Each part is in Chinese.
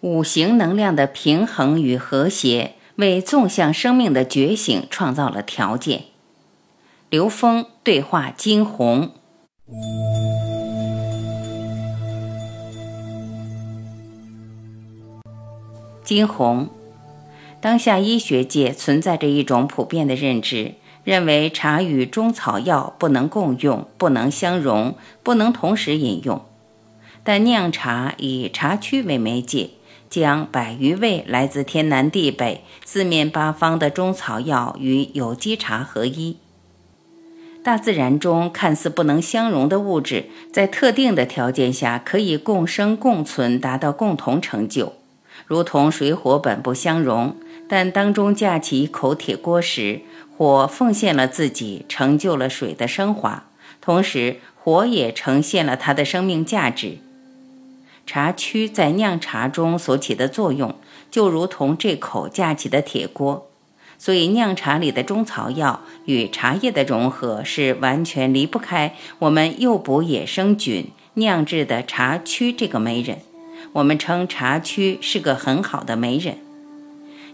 五行能量的平衡与和谐，为纵向生命的觉醒创造了条件。刘峰对话金红。金红，当下医学界存在着一种普遍的认知，认为茶与中草药不能共用，不能相容，不能同时饮用。但酿茶以茶区为媒介。将百余味来自天南地北、四面八方的中草药与有机茶合一。大自然中看似不能相容的物质，在特定的条件下可以共生共存，达到共同成就。如同水火本不相容，但当中架起一口铁锅时，火奉献了自己，成就了水的升华，同时火也呈现了它的生命价值。茶曲在酿茶中所起的作用，就如同这口架起的铁锅，所以酿茶里的中草药与茶叶的融合是完全离不开我们诱捕野生菌酿制的茶曲这个媒人。我们称茶曲是个很好的媒人。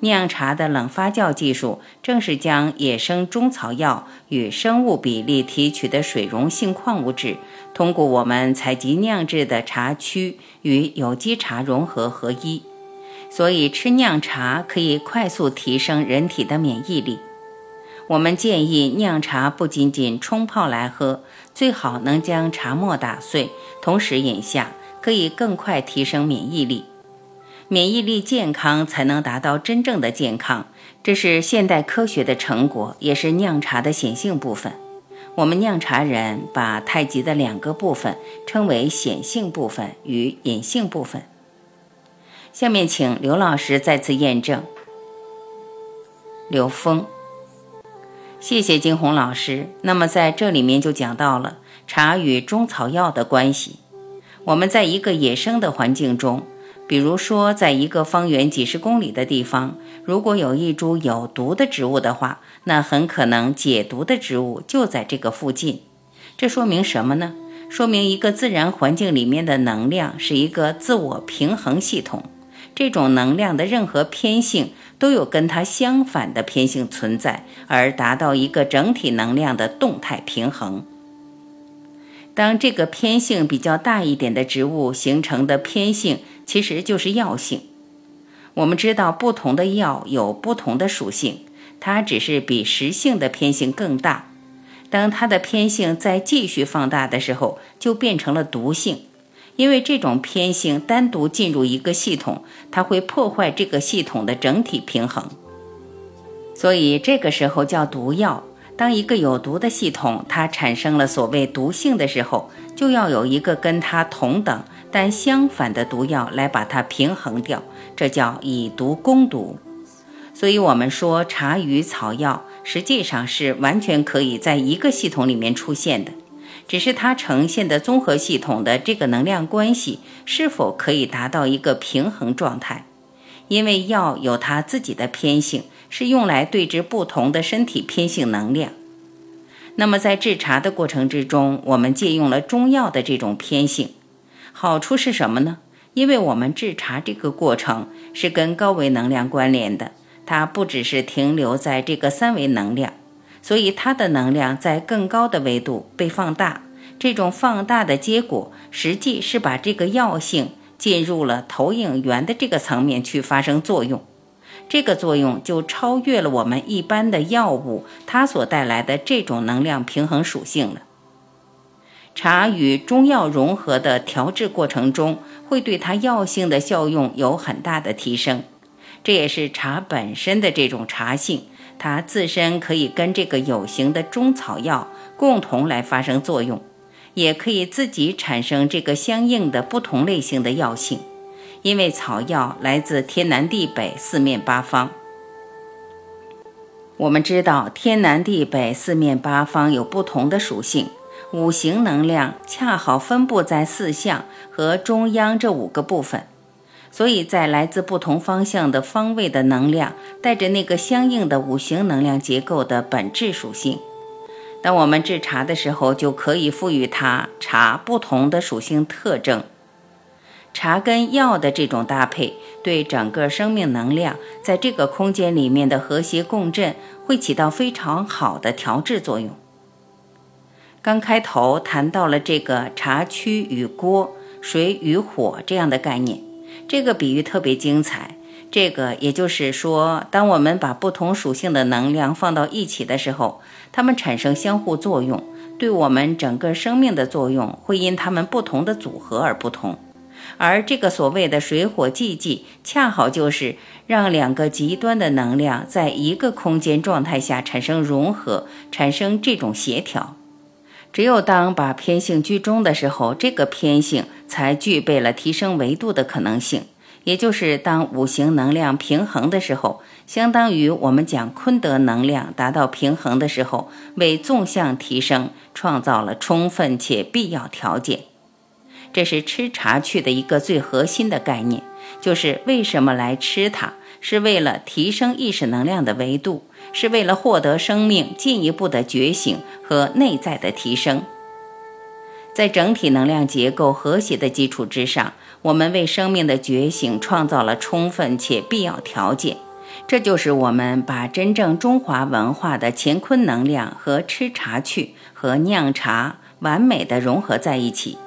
酿茶的冷发酵技术，正是将野生中草药与生物比例提取的水溶性矿物质，通过我们采集酿制的茶曲与有机茶融合合一。所以吃酿茶可以快速提升人体的免疫力。我们建议酿茶不仅仅冲泡来喝，最好能将茶末打碎，同时饮下，可以更快提升免疫力。免疫力健康才能达到真正的健康，这是现代科学的成果，也是酿茶的显性部分。我们酿茶人把太极的两个部分称为显性部分与隐性部分。下面请刘老师再次验证。刘峰，谢谢金红老师。那么在这里面就讲到了茶与中草药的关系。我们在一个野生的环境中。比如说，在一个方圆几十公里的地方，如果有一株有毒的植物的话，那很可能解毒的植物就在这个附近。这说明什么呢？说明一个自然环境里面的能量是一个自我平衡系统，这种能量的任何偏性都有跟它相反的偏性存在，而达到一个整体能量的动态平衡。当这个偏性比较大一点的植物形成的偏性。其实就是药性。我们知道，不同的药有不同的属性，它只是比实性的偏性更大。当它的偏性再继续放大的时候，就变成了毒性。因为这种偏性单独进入一个系统，它会破坏这个系统的整体平衡。所以这个时候叫毒药。当一个有毒的系统它产生了所谓毒性的时候，就要有一个跟它同等。但相反的毒药来把它平衡掉，这叫以毒攻毒。所以，我们说茶与草药实际上是完全可以在一个系统里面出现的，只是它呈现的综合系统的这个能量关系是否可以达到一个平衡状态。因为药有它自己的偏性，是用来对治不同的身体偏性能量。那么，在制茶的过程之中，我们借用了中药的这种偏性。好处是什么呢？因为我们制茶这个过程是跟高维能量关联的，它不只是停留在这个三维能量，所以它的能量在更高的维度被放大。这种放大的结果，实际是把这个药性进入了投影源的这个层面去发生作用，这个作用就超越了我们一般的药物它所带来的这种能量平衡属性了。茶与中药融合的调制过程中，会对它药性的效用有很大的提升。这也是茶本身的这种茶性，它自身可以跟这个有形的中草药共同来发生作用。也可以自己产生这个相应的不同类型的药性，因为草药来自天南地北、四面八方。我们知道，天南地北、四面八方有不同的属性，五行能量恰好分布在四象和中央这五个部分，所以在来自不同方向的方位的能量，带着那个相应的五行能量结构的本质属性。当我们制茶的时候，就可以赋予它茶不同的属性特征。茶跟药的这种搭配，对整个生命能量在这个空间里面的和谐共振，会起到非常好的调制作用。刚开头谈到了这个茶区与锅、水与火这样的概念，这个比喻特别精彩。这个也就是说，当我们把不同属性的能量放到一起的时候，它们产生相互作用，对我们整个生命的作用会因它们不同的组合而不同。而这个所谓的水火既济，恰好就是让两个极端的能量在一个空间状态下产生融合，产生这种协调。只有当把偏性居中的时候，这个偏性才具备了提升维度的可能性。也就是当五行能量平衡的时候，相当于我们讲坤德能量达到平衡的时候，为纵向提升创造了充分且必要条件。这是吃茶去的一个最核心的概念，就是为什么来吃它，是为了提升意识能量的维度，是为了获得生命进一步的觉醒和内在的提升。在整体能量结构和谐的基础之上，我们为生命的觉醒创造了充分且必要条件。这就是我们把真正中华文化的乾坤能量和吃茶去和酿茶完美的融合在一起。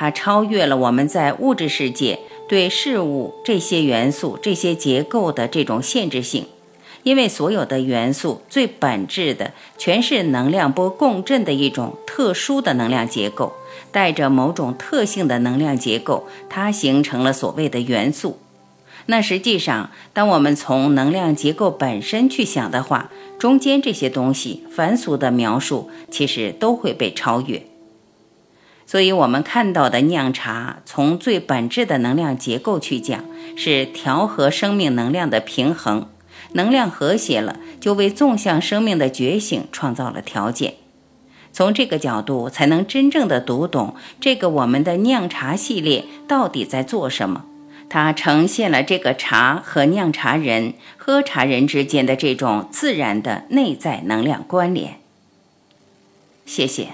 它超越了我们在物质世界对事物这些元素、这些结构的这种限制性。因为所有的元素最本质的全是能量波共振的一种特殊的能量结构，带着某种特性的能量结构，它形成了所谓的元素。那实际上，当我们从能量结构本身去想的话，中间这些东西凡俗的描述其实都会被超越。所以，我们看到的酿茶，从最本质的能量结构去讲，是调和生命能量的平衡。能量和谐了，就为纵向生命的觉醒创造了条件。从这个角度，才能真正的读懂这个我们的酿茶系列到底在做什么。它呈现了这个茶和酿茶人、喝茶人之间的这种自然的内在能量关联。谢谢。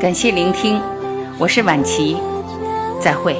感谢聆听，我是婉琪。再会。